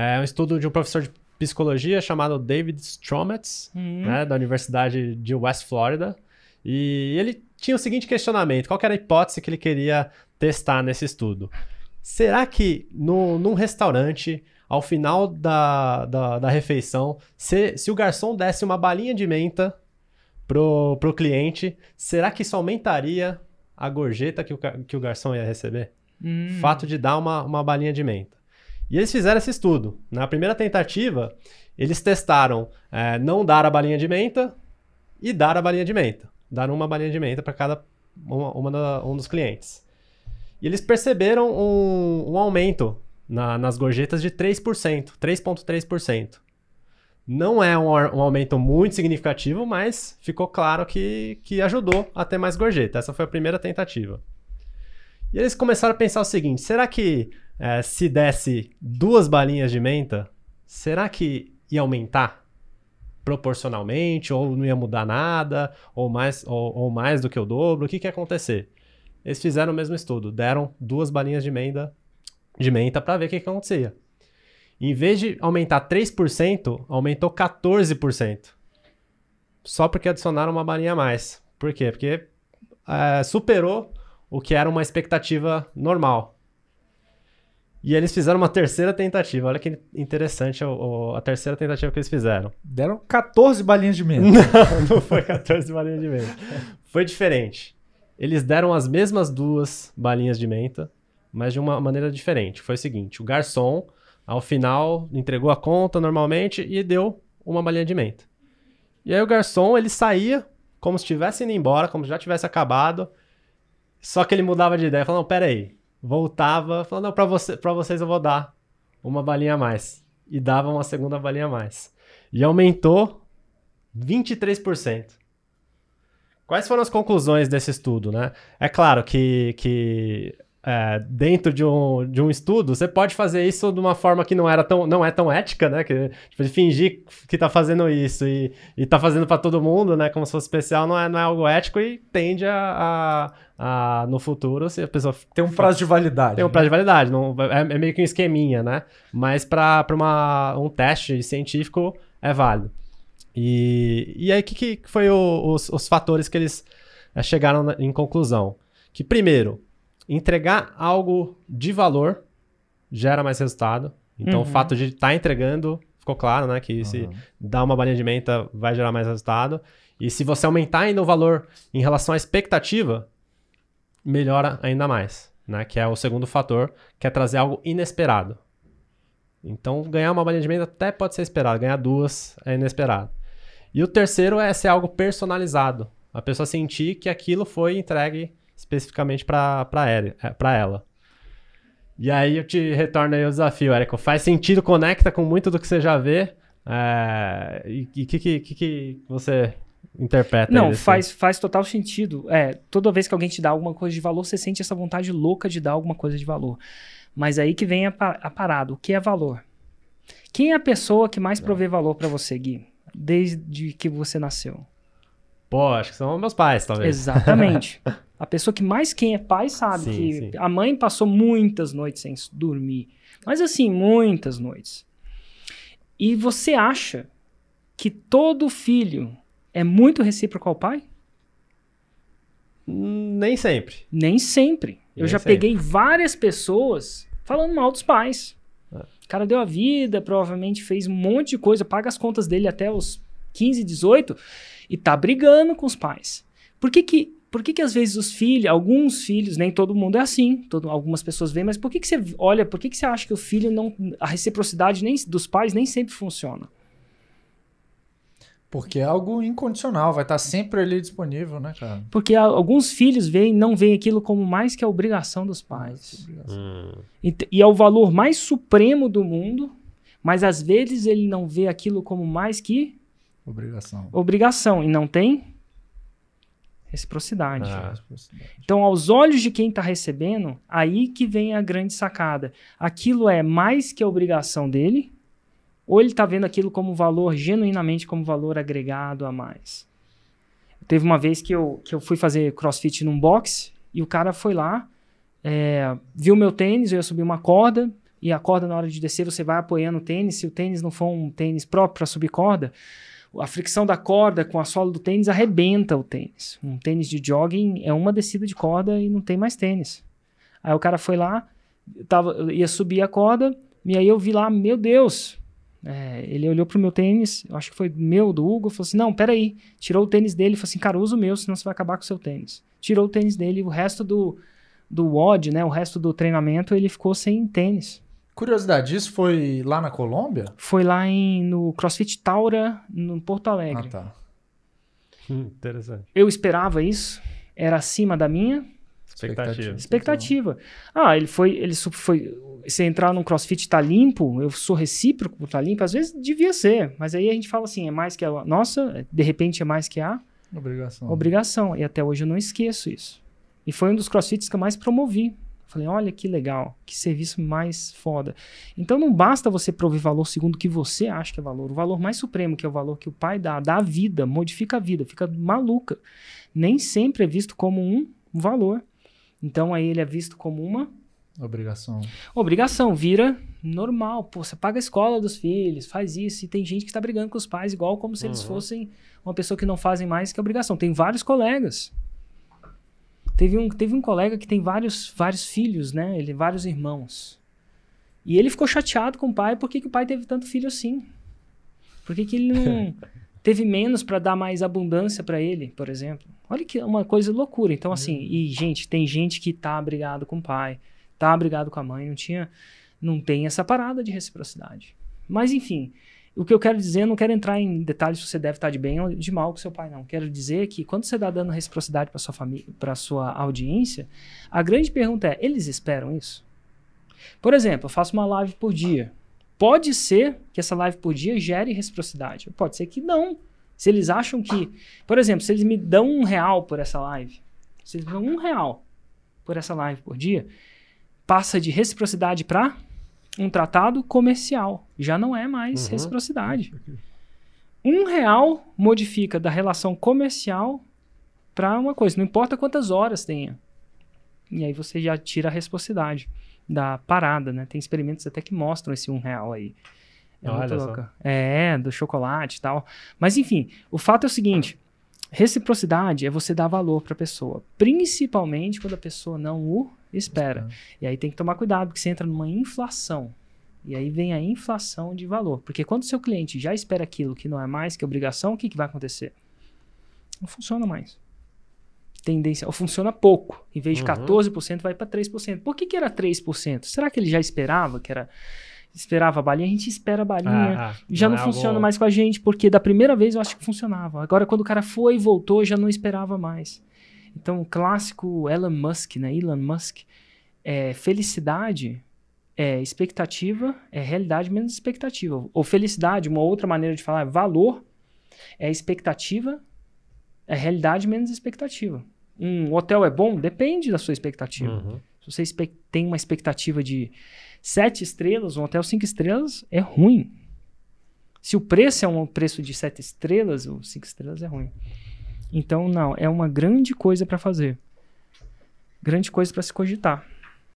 É um estudo de um professor de psicologia chamado David Strometz, Uhum. né, da Universidade de West Florida. E ele tinha o seguinte questionamento: qual que era a hipótese que ele queria testar nesse estudo? Será que no, num restaurante, ao final da, da, da refeição, se, se o garçom desse uma balinha de menta pro, pro cliente, será que isso aumentaria a gorjeta que o, que o garçom ia receber? Hum. fato de dar uma, uma balinha de menta. E eles fizeram esse estudo. Na primeira tentativa, eles testaram é, não dar a balinha de menta e dar a balinha de menta. Dar uma balinha de menta para cada uma, uma da- um dos clientes. E eles perceberam um, um aumento na- nas gorjetas de 3%, 3,3%. Não é um, um aumento muito significativo, mas ficou claro que, que ajudou a ter mais gorjeta. Essa foi a primeira tentativa. E eles começaram a pensar o seguinte: será que eh, se desse duas balinhas de menta, será que ia aumentar proporcionalmente? Ou não ia mudar nada? Ou mais, ou, ou mais do que o dobro? O que, que ia acontecer? Eles fizeram o mesmo estudo, deram duas balinhas de menta, de menta para ver o que, que acontecia. Em vez de aumentar 3%, aumentou 14%. Só porque adicionaram uma balinha a mais. Por quê? Porque eh, superou o que era uma expectativa normal. E eles fizeram uma terceira tentativa. Olha que interessante o- o- a terceira tentativa que eles fizeram. Deram 14 balinhas de menta. Não, não foi 14 balinhas de menta. Foi diferente. Eles deram as mesmas duas balinhas de menta, mas de uma maneira diferente. Foi o seguinte: o garçom, ao final, entregou a conta normalmente e deu uma balinha de menta. E aí o garçom, ele saía como se estivesse indo embora, como se já tivesse acabado. Só que ele mudava de ideia, falando, não, pera aí. Voltava, falando, não, pra, você, pra vocês eu vou dar uma balinha a mais. E dava uma segunda balinha a mais. E aumentou 23%. Quais foram as conclusões desse estudo, né? É claro que, que é, dentro de um, de um estudo, você pode fazer isso de uma forma que não, era tão, não é tão ética, né? Que, tipo, de fingir que tá fazendo isso e, e tá fazendo para todo mundo, né? Como se fosse especial, não é, não é algo ético e tende a, a, a, no futuro, se a pessoa Tem um prazo de validade. tem um prazo de validade, não, é, é meio que um esqueminha, né? Mas para um teste científico é válido. E, e aí, o que, que foi o- os, os fatores que eles eh, chegaram em conclusão? Que, primeiro, entregar algo de valor gera mais resultado. Então, Uhum. o fato de estar entregando, ficou claro, né? Que se Aham. dar uma balinha de menta vai gerar mais resultado. E se você aumentar ainda o valor em relação à expectativa, melhora ainda mais, né? Que é o segundo fator, que é trazer algo inesperado. Então, ganhar uma balinha de menta até pode ser esperado, ganhar duas é inesperado. E o terceiro é ser algo personalizado. A pessoa sentir que aquilo foi entregue especificamente para ela. E aí eu te retorno aí o desafio, Érico. Faz sentido, conecta com muito do que você já vê. É, e o que, que, que, você interpreta Não, faz, faz total sentido. É, toda vez que alguém te dá alguma coisa de valor, você sente essa vontade louca de dar alguma coisa de valor. Mas aí que vem a, a parada. O que é valor? Quem é a pessoa que mais provê valor pra você, Gui? Desde que você nasceu. Pô, acho que são meus pais, talvez. Exatamente. A pessoa que mais quem é pai sabe Sim, que sim. a mãe passou muitas noites sem dormir. Mas assim, muitas noites. E você acha que todo filho é muito recíproco ao pai? Nem sempre. Nem sempre. Eu Nem já sempre. peguei várias pessoas falando mal dos pais. É. O cara deu a vida, provavelmente fez um monte de coisa, paga as contas dele até os 15, 18 e tá brigando com os pais. Por que que, por que, que às vezes os filhos, alguns filhos, nem todo mundo é assim, todo, algumas pessoas veem, mas por que, que você olha, por que, que você acha que o filho não. A reciprocidade nem, dos pais nem sempre funciona? Porque é algo incondicional, vai estar sempre ali disponível, né, cara? Porque a- alguns filhos veem, não veem aquilo como mais que a obrigação dos pais. Hum, E, e é o valor mais supremo do mundo, mas às vezes ele não vê aquilo como mais que Obrigação. obrigação e não tem reciprocidade. Ah. Então, aos olhos de quem está recebendo, aí que vem a grande sacada. Aquilo é mais que a obrigação dele, ou ele está vendo aquilo como valor, genuinamente como valor agregado a mais. Teve uma vez que eu, que eu fui fazer crossfit num box e o cara foi lá, é, viu meu tênis, eu ia subir uma corda, e a corda na hora de descer você vai apoiando o tênis, se o tênis não for um tênis próprio para subir corda, a fricção da corda com a sola do tênis arrebenta o tênis. Um tênis de jogging é uma descida de corda e não tem mais tênis. Aí o cara foi lá, tava, ia subir a corda, e aí eu vi lá, meu Deus, é, ele olhou pro meu tênis, acho que foi meu, do Hugo, falou assim: Não, peraí. Tirou o tênis dele falou assim: Cara, usa o meu, senão você vai acabar com o seu tênis. Tirou o tênis dele, o resto do, do WOD, né? O resto do treinamento, ele ficou sem tênis. Curiosidade, isso foi lá na Colômbia? Foi lá em, no CrossFit Taura, no Porto Alegre. Ah, tá. Hum, interessante. Eu esperava isso, era acima da minha Expectativa. expectativa. Ah, ele foi, ele foi, se entrar num CrossFit tá limpo, eu sou recíproco por tá limpo, às vezes devia ser, mas aí a gente fala assim, é mais que a nossa, de repente é mais que a Obrigação. obrigação, e até hoje eu não esqueço isso. E foi um dos CrossFits que eu mais promovi. Falei, olha que legal, que serviço mais foda. Então não basta você prover valor segundo o que você acha que é valor. O valor mais supremo, que é o valor que o pai dá, dá a vida, modifica a vida, fica maluca. Nem sempre é visto como um valor. Então aí ele é visto como uma Obrigação. obrigação, vira normal. Pô, você paga a escola dos filhos, faz isso. E tem gente que está brigando com os pais, igual como se eles Uhum. fossem uma pessoa que não fazem mais que obrigação. Tem vários colegas. Teve um, teve um colega que tem vários, vários filhos, né? Ele, vários irmãos. E ele ficou chateado com o pai, por que, que o pai teve tanto filho assim? Por que, que ele não teve menos para dar mais abundância para ele, por exemplo? Olha que uma coisa loucura. Então, assim, e, gente, tem gente que tá brigado com o pai, tá brigado com a mãe, não tinha. Não tem essa parada de reciprocidade. Mas, enfim, o que eu quero dizer, não quero entrar em detalhes se você deve estar de bem ou de mal com seu pai, não. Quero dizer que quando você está dando reciprocidade para sua família, para sua audiência, a grande pergunta é: eles esperam isso? Por exemplo, eu faço uma live por dia. Pode ser que essa live por dia gere reciprocidade. Pode ser que não. Se eles acham que. Por exemplo, se eles me dão um real por essa live, se eles me dão um real por essa live por dia, passa de reciprocidade para um tratado comercial. Já não é mais Uhum. reciprocidade. Um real modifica da relação comercial para uma coisa. Não importa quantas horas tenha. E aí você já tira a reciprocidade da parada, né? Tem experimentos até que mostram esse um real aí. É Olha só. É, do chocolate e tal. Mas enfim, o fato é o seguinte: reciprocidade é você dar valor para a pessoa, principalmente quando a pessoa não o espera. E aí tem que tomar cuidado, porque você entra numa inflação. E aí vem a inflação de valor. Porque quando o seu cliente já espera aquilo que não é mais que obrigação, o que, que vai acontecer? Não funciona mais. Tendência, ou funciona pouco. Em vez de Uhum. 14%, vai para 3%. Por que, que era 3%? Será que ele já esperava que era. Esperava a balinha? A gente espera a balinha. Ah, ah, Já não, é funciona mais com a gente, porque da primeira vez eu acho que funcionava. Agora, quando o cara foi e voltou, já não esperava mais. Então, o clássico Elon Musk, né? Elon Musk, é felicidade é expectativa, é realidade menos expectativa. Ou felicidade, uma outra maneira de falar, é valor, é expectativa, é realidade menos expectativa. Um hotel é bom? Depende da sua expectativa. Uhum. Se você tem uma expectativa de sete estrelas, um hotel cinco estrelas é ruim. Se o preço é um preço de sete estrelas, ou cinco estrelas é ruim. Então, não, é uma grande coisa para fazer. Grande coisa para se cogitar.